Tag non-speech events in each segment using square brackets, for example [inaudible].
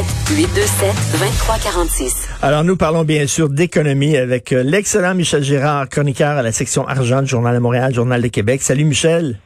1-877-827-2346. Alors, nous parlons bien sûr d'économie avec euh, l'excellent Michel Girard, chroniqueur à la section argent du Journal de Montréal, Journal de Québec. Salut, Michel.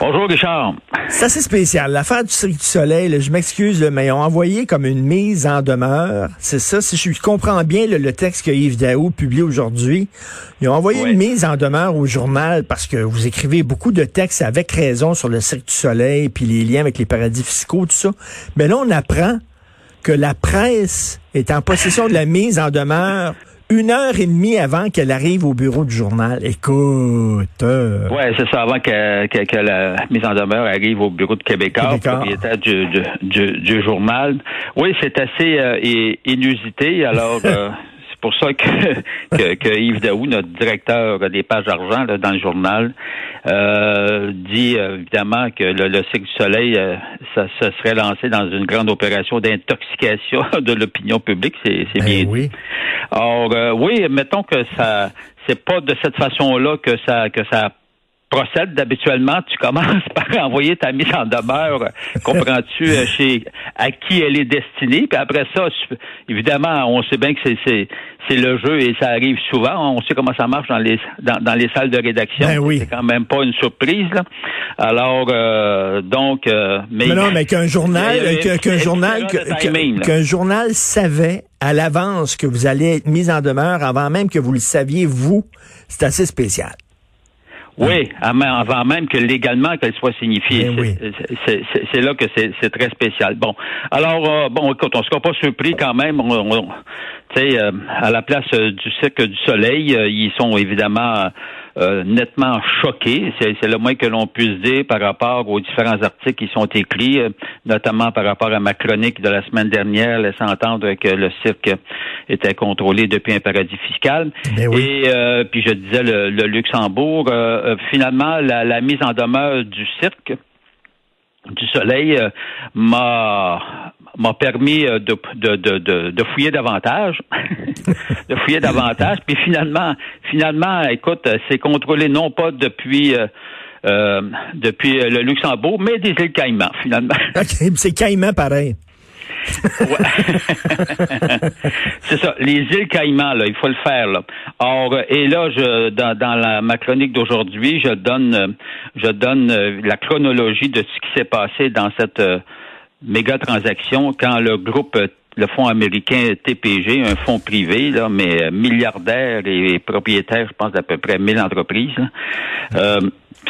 Bonjour, Richard. C'est assez spécial. L'affaire du Cirque du Soleil, là, je m'excuse, là, mais ils ont envoyé comme une mise en demeure. C'est ça, si je comprends bien le texte que Yves Daou publie aujourd'hui. Ils ont envoyé une mise en demeure au journal parce que vous écrivez beaucoup de textes avec raison sur le Cirque du Soleil, puis les liens avec les paradis fiscaux, tout ça. Mais là, on apprend que la presse est en possession de la mise en demeure une heure et demie avant qu'elle arrive au bureau du journal. Écoute. Euh... Oui, c'est ça, avant que, que, la mise en demeure arrive au bureau de Québécois, propriétaire du, du, du, journal. Oui, c'est assez euh, inusité. Alors, [laughs] euh, c'est pour ça [laughs] que, que, Yves Daou, notre directeur des pages argent dans le journal, euh, dit évidemment que le, le cycle du soleil, ça, ça, serait lancé dans une grande opération d'intoxication [laughs] de l'opinion publique. C'est ben bien oui. Or, euh, oui, mettons que ça, c'est pas de cette façon-là que ça, que ça procède habituellement, tu commences [laughs] par envoyer ta mise en demeure, [laughs] comprends-tu, euh, chez à qui elle est destinée, puis après ça, évidemment, on sait bien que c'est c'est c'est le jeu et ça arrive souvent. On sait comment ça marche dans les dans, dans les salles de rédaction. Ben oui. C'est quand même pas une surprise. Là. Alors euh, donc, mais, mais, non, mais qu'un journal, qu'un journal, qu'un journal savait à l'avance que vous allez être mis en demeure avant même que vous le saviez vous, c'est assez spécial. Oui, avant même que légalement qu'elle soit signifiée. Ben c'est là que c'est très spécial. Bon, alors euh, bon, écoute, on ne sera pas surpris quand même. On, tu sais, euh, à la place euh, du cercle du soleil, ils sont évidemment euh, nettement choqué. C'est le moins que l'on puisse dire par rapport aux différents articles qui sont écrits, euh, notamment par rapport à ma chronique de la semaine dernière, laissant entendre que le cirque était contrôlé depuis un paradis fiscal. Ben Et euh, puis je disais le, Luxembourg. finalement, la, la mise en demeure du cirque du soleil m'a m'a permis euh, de, de, de, de, fouiller davantage, [laughs] de fouiller davantage. Puis finalement, finalement, écoute, c'est contrôlé non pas depuis euh, euh depuis le Luxembourg, mais des îles Caïmans, finalement. [laughs] OK, c'est Caïmans pareil. c'est ça, les îles Caïmans, là, il faut le faire. Là. Or, et là, je, dans, dans la, ma chronique d'aujourd'hui, je donne, je donne euh, la chronologie de ce qui s'est passé dans cette méga transaction quand le groupe le fonds américain TPG, un fonds privé, là, mais milliardaire et propriétaire, je pense, d'à peu près 1000 entreprises. Euh,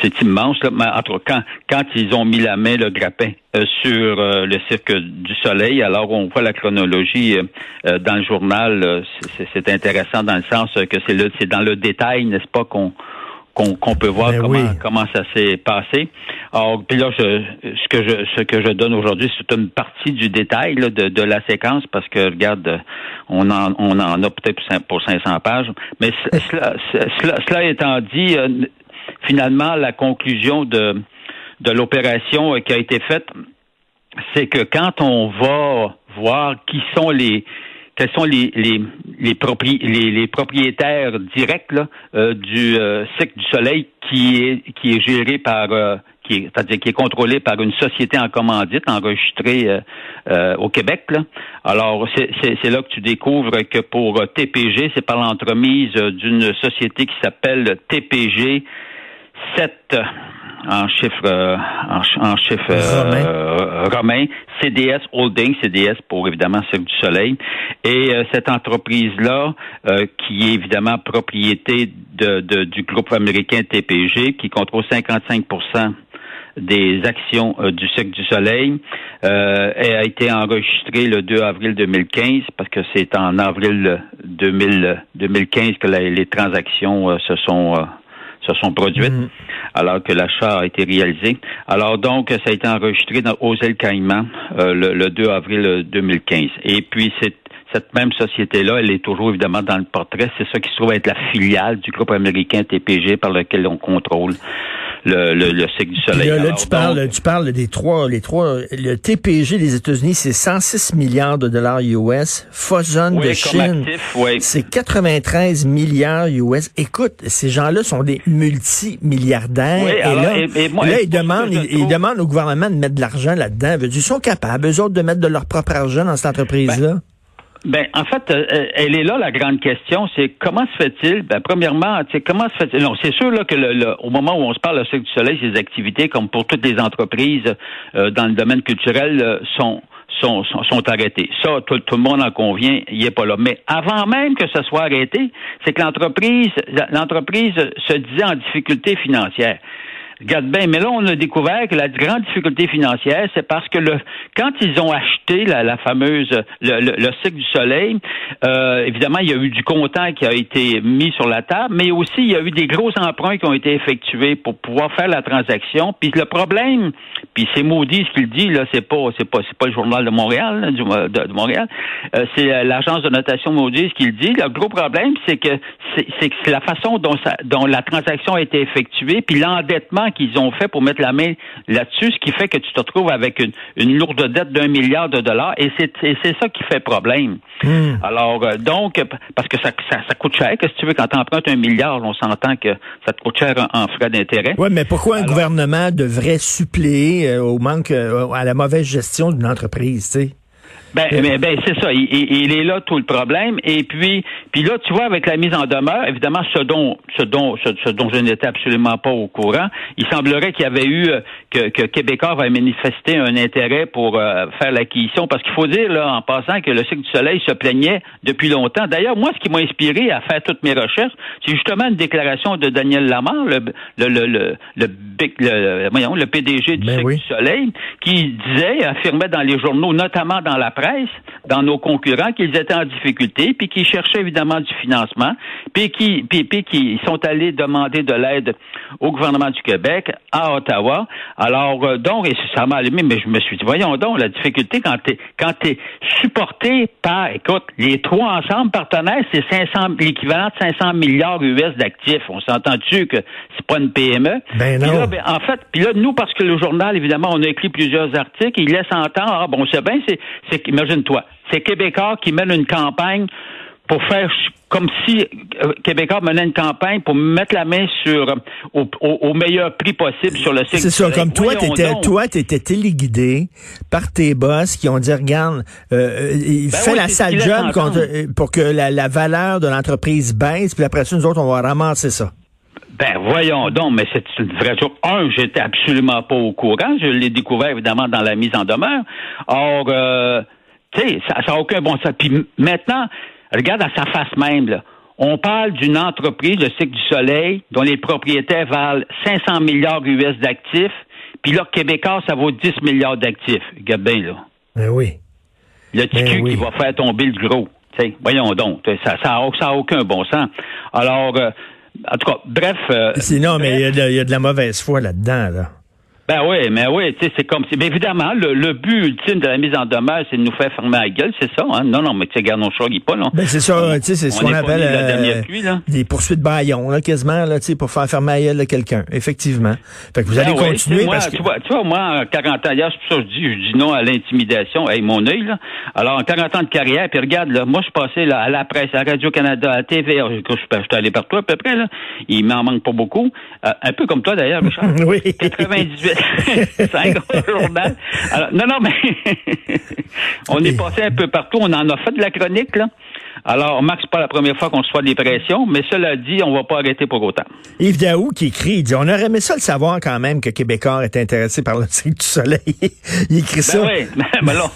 c'est immense. Là. Mais entre quand, quand ils ont mis la main, le grappin, euh, sur euh, le Cirque du Soleil, alors on voit la chronologie dans le journal. c'est intéressant dans le sens que c'est c'est dans le détail, n'est-ce pas, qu'on qu'on peut voir ben comment, comment ça s'est passé. Alors, puis là, je, ce que je ce que je donne aujourd'hui, c'est une partie du détail de, de la séquence parce que regarde, on en on en a peut-être pour 500 pages. Mais cela, cela, cela étant dit, euh, finalement, la conclusion de de l'opération qui a été faite, c'est que quand on va voir qui sont les quels sont les les les, les, propriétaires directs là, euh, du euh, cycle du soleil qui est qui est géré par euh, qui est, c'est-à-dire qui est contrôlé par une société en commandite enregistrée euh, au Québec. Là. Alors, c'est, c'est, là que tu découvres que pour TPG, c'est par l'entremise d'une société qui s'appelle TPG 7 en chiffre euh, en, chiffre euh, romain. CDS Holding, CDS pour évidemment Cirque du Soleil. Et euh, cette entreprise-là, qui est évidemment propriété de, du groupe américain TPG, qui contrôle 55% des actions du Cirque du Soleil. Euh, a été enregistrée le 2 avril 2015 parce que c'est en avril 2015 que les transactions se sont se sont produites mhm. alors que l'achat a été réalisé. Alors donc, ça a été enregistré dans, aux îles Caïmans euh, le, 2 avril 2015. Et puis, c'est cette même société-là, elle est toujours évidemment dans le portrait. C'est ça qui se trouve être la filiale du groupe américain TPG par lequel on contrôle le, le, le cycle du soleil. Là, tu, parles, tu parles des trois, les trois, le TPG des États-Unis, c'est 106 milliards de dollars US. Fosun de Chine, c'est 93 milliards US. Écoute, ces gens-là sont des multimilliardaires. et là, là ils, demandent, ils, demandent au gouvernement de mettre de l'argent là-dedans. Ils sont capables, eux autres, de mettre de leur propre argent dans cette entreprise-là? Ben, ben, en fait, euh, euh, elle est là la grande question, c'est comment se fait-il Ben, premièrement, comment se fait-il Non, c'est sûr là que le, au moment où on se parle de Cirque du Soleil, ces activités, comme pour toutes les entreprises euh, dans le domaine culturel, sont sont, sont, arrêtés. Ça, tout, tout, le monde en convient, il n'est pas là. Mais avant même que ça soit arrêté, c'est que l'entreprise, l'entreprise se disait en difficulté financière. Regarde bien, mais là, on a découvert que la grande difficulté financière, c'est parce que le quand ils ont acheté la, fameuse le, le, cycle du soleil, euh, évidemment, il y a eu du comptant qui a été mis sur la table, mais aussi il y a eu des gros emprunts qui ont été effectués pour pouvoir faire la transaction. Puis le problème, puis c'est maudit ce qu'il dit là, c'est pas c'est pas c'est pas le journal de Montréal, du, de, Montréal, euh, c'est l'agence de notation maudit ce qu'il dit. Le gros problème, c'est que c'est la façon dont ça, dont la transaction a été effectuée, puis l'endettement qu'ils ont fait pour mettre la main là-dessus, ce qui fait que tu te retrouves avec une, lourde dette d'un milliard de dollars, et c'est ça qui fait problème. Hmm. Alors, euh, donc, parce que ça, ça, coûte cher, que si tu veux, quand tu empruntes un milliard, on s'entend que ça te coûte cher en, frais d'intérêt. Oui, mais pourquoi un gouvernement devrait suppléer euh, au manque, euh, à la mauvaise gestion d'une entreprise, tu sais? Ben, ben, ben c'est ça. Il, il, est là tout le problème. Et puis, puis là, tu vois, avec la mise en demeure, évidemment, ce dont, ce dont, ce, dont je n'étais absolument pas au courant, il semblerait qu'il y avait eu euh, que, que Québécois va manifester un intérêt pour euh, faire l'acquisition, parce qu'il faut dire là, en passant, que le cycle du soleil se plaignait depuis longtemps. D'ailleurs, moi, ce qui m'a inspiré à faire toutes mes recherches, c'est justement une déclaration de Daniel Lamar, le, le, le, le, le, voyons, le PDG du ben cycle du soleil, qui disait, affirmait dans les journaux, notamment dans la presse presse dans nos concurrents, qu'ils étaient en difficulté, puis qu'ils cherchaient évidemment du financement, puis qui, puis, puis qui sont allés demander de l'aide au gouvernement du Québec, à Ottawa. Alors, euh, donc, et ça m'a allumé, mais je me suis dit, voyons donc, la difficulté quand tu quand es supporté par, écoute, les trois ensemble partenaires, c'est 500, l'équivalent de 500 milliards US d'actifs. On s'entend-tu que c'est pas une PME? Ben non. Là, ben, en fait, puis là, nous, parce que le journal, évidemment, on a écrit plusieurs articles, il laisse entendre, ah bon, c'est bien, c'est, c'est imagine-toi, c'est Québécois qui mène une campagne pour faire comme si euh, Québécois menait une campagne pour mettre la main sur au, meilleur prix possible sur le cycle. C'est ça, comme toi, t'étais toi, t'étais téléguidé par tes boss qui ont dit regarde, euh, euh il ben fait la sale job pour que la, la valeur de l'entreprise baisse, puis après ça, nous autres, on va ramasser ça. Ben voyons donc, mais c'est une vraie chose. Un, j'étais absolument pas au courant. Je l'ai découvert évidemment dans la mise en demeure. Or, euh, tu sais, ça n'a aucun bon sens. Puis maintenant, regarde à sa face même, là. On parle d'une entreprise, le cycle du soleil, dont les propriétaires valent 500 milliards US d'actifs, puis là, Québécois, ça vaut 10 milliards d'actifs. Regarde bien, là. Ben oui. Le TQ ben qui va faire tomber le gros. sais, voyons donc, ça n'a ça, aucun bon sens. Alors, euh, en tout cas, bref. Euh, Sinon, mais il y, a de la mauvaise foi là-dedans, là. Ben oui, mais oui, tu sais, c'est comme si. Mais évidemment, le, but ultime de la mise en demeure, c'est de nous faire fermer la gueule, c'est ça, hein? Non, non, mais tu sais, regarde, on choisit pas, non. Ben c'est ça, tu sais, c'est ce qu'on appelle euh, des poursuites baillons, là, quasiment, là, tu sais, pour faire fermer la gueule de quelqu'un, effectivement. Fait que vous allez ben continuer parce que. Tu vois, tu vois, moi, en 40 ans, hier, c'est pour ça que je dis, je dis non à l'intimidation. Hey, mon œil, là. Alors, en 40 ans de carrière, puis regarde, là, moi, je suis passé là, à la presse, à Radio-Canada, à la TV, je, suis allé partout à peu près, là. Il m'en manque pas beaucoup. Euh, un peu comme toi, d'ailleurs, Richard. [laughs] oui. 98 [laughs] c'est un gros journal. Alors, non, non, mais [laughs] on est passé un peu partout. On en a fait de la chronique, là. Alors, Max, c'est pas la première fois qu'on se fait des pressions, mais cela dit, on va pas arrêter pour autant. Yves Daou qui écrit, il dit, on aurait aimé ça le savoir quand même que Québécois est intéressé par le cycle du soleil. [laughs] il écrit ben ça. Oui, [laughs] ben là,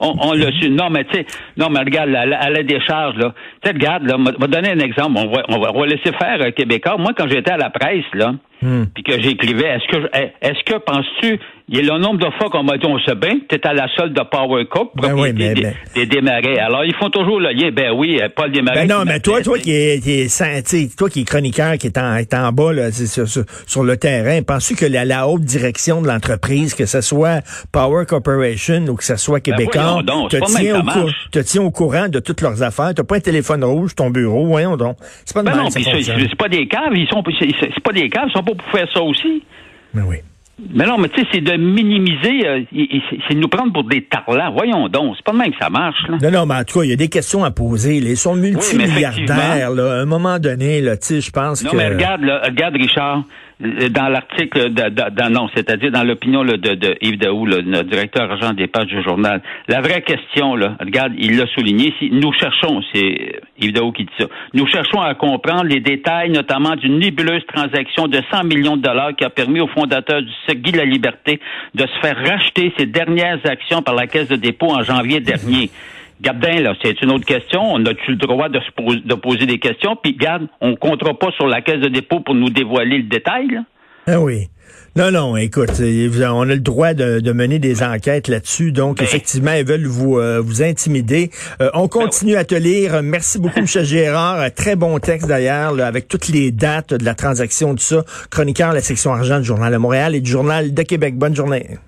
on, on l'a su. Non, mais tu sais, non, mais regarde, à la, décharge, là. Tu sais, regarde, là, on va donner un exemple. On va, on va, laisser faire euh, Québécois. Moi, quand j'étais à la presse, là, hmm. puis que j'écrivais, est-ce que, est-ce que, penses-tu, il y a le nombre de fois qu'on m'a dit, on sait bien, tu à la solde de Power Cup, ben oui, mais, des, des, démarrés. Alors, ils font toujours le lien. Ben oui, pas le démarré. Ben non, mais toi, toi qui est, qui est, toi qui est chroniqueur, qui est en, est en bas, là, sur, sur, sur, le terrain, penses-tu que la, la, haute direction de l'entreprise, que ce soit Power Corporation ou que ce soit ben Québécois. Te tiens au courant de toutes leurs affaires? T'as pas un téléphone rouge, ton bureau, voyons donc. C'est pas de ben non, c'est pas des caves, ils sont, c'est pas des caves, ils sont pas pour faire ça aussi. Mais ben oui. Mais non, mais tu sais, c'est de minimiser, euh, c'est de nous prendre pour des tarlats. Voyons donc, c'est pas de même que ça marche. Là. Non, non, mais en tout cas, il y a des questions à poser. Ils sont multimilliardaires. là, à un moment donné, tu sais, je pense que... Non, mais regarde, là, regarde, Richard, dans l'article, de, non, c'est-à-dire dans l'opinion de, de, Yves Daou, le, directeur agent des pages du journal, la vraie question, là, regarde, il l'a souligné, si nous cherchons, c'est Yves Daou qui dit ça, nous cherchons à comprendre les détails, notamment d'une nébuleuse transaction de 100 millions de dollars qui a permis au fondateur du site Guy La Liberté de se faire racheter ses dernières actions par la Caisse de dépôt en janvier dernier. [laughs] Gardin, là, c'est une autre question. On a-tu le droit de, se poser, de poser des questions? Puis, garde, on ne comptera pas sur la caisse de dépôt pour nous dévoiler le détail, là. Ah oui. Non, non, écoute, on a le droit de, mener des enquêtes là-dessus. Donc, ben. effectivement, ils veulent vous, euh, vous intimider. Euh, on ben continue à te lire. Merci beaucoup, M. [laughs] Gérard. Très bon texte, d'ailleurs, avec toutes les dates de la transaction, de ça. Chroniqueur de la section argent du Journal de Montréal et du Journal de Québec. Bonne journée.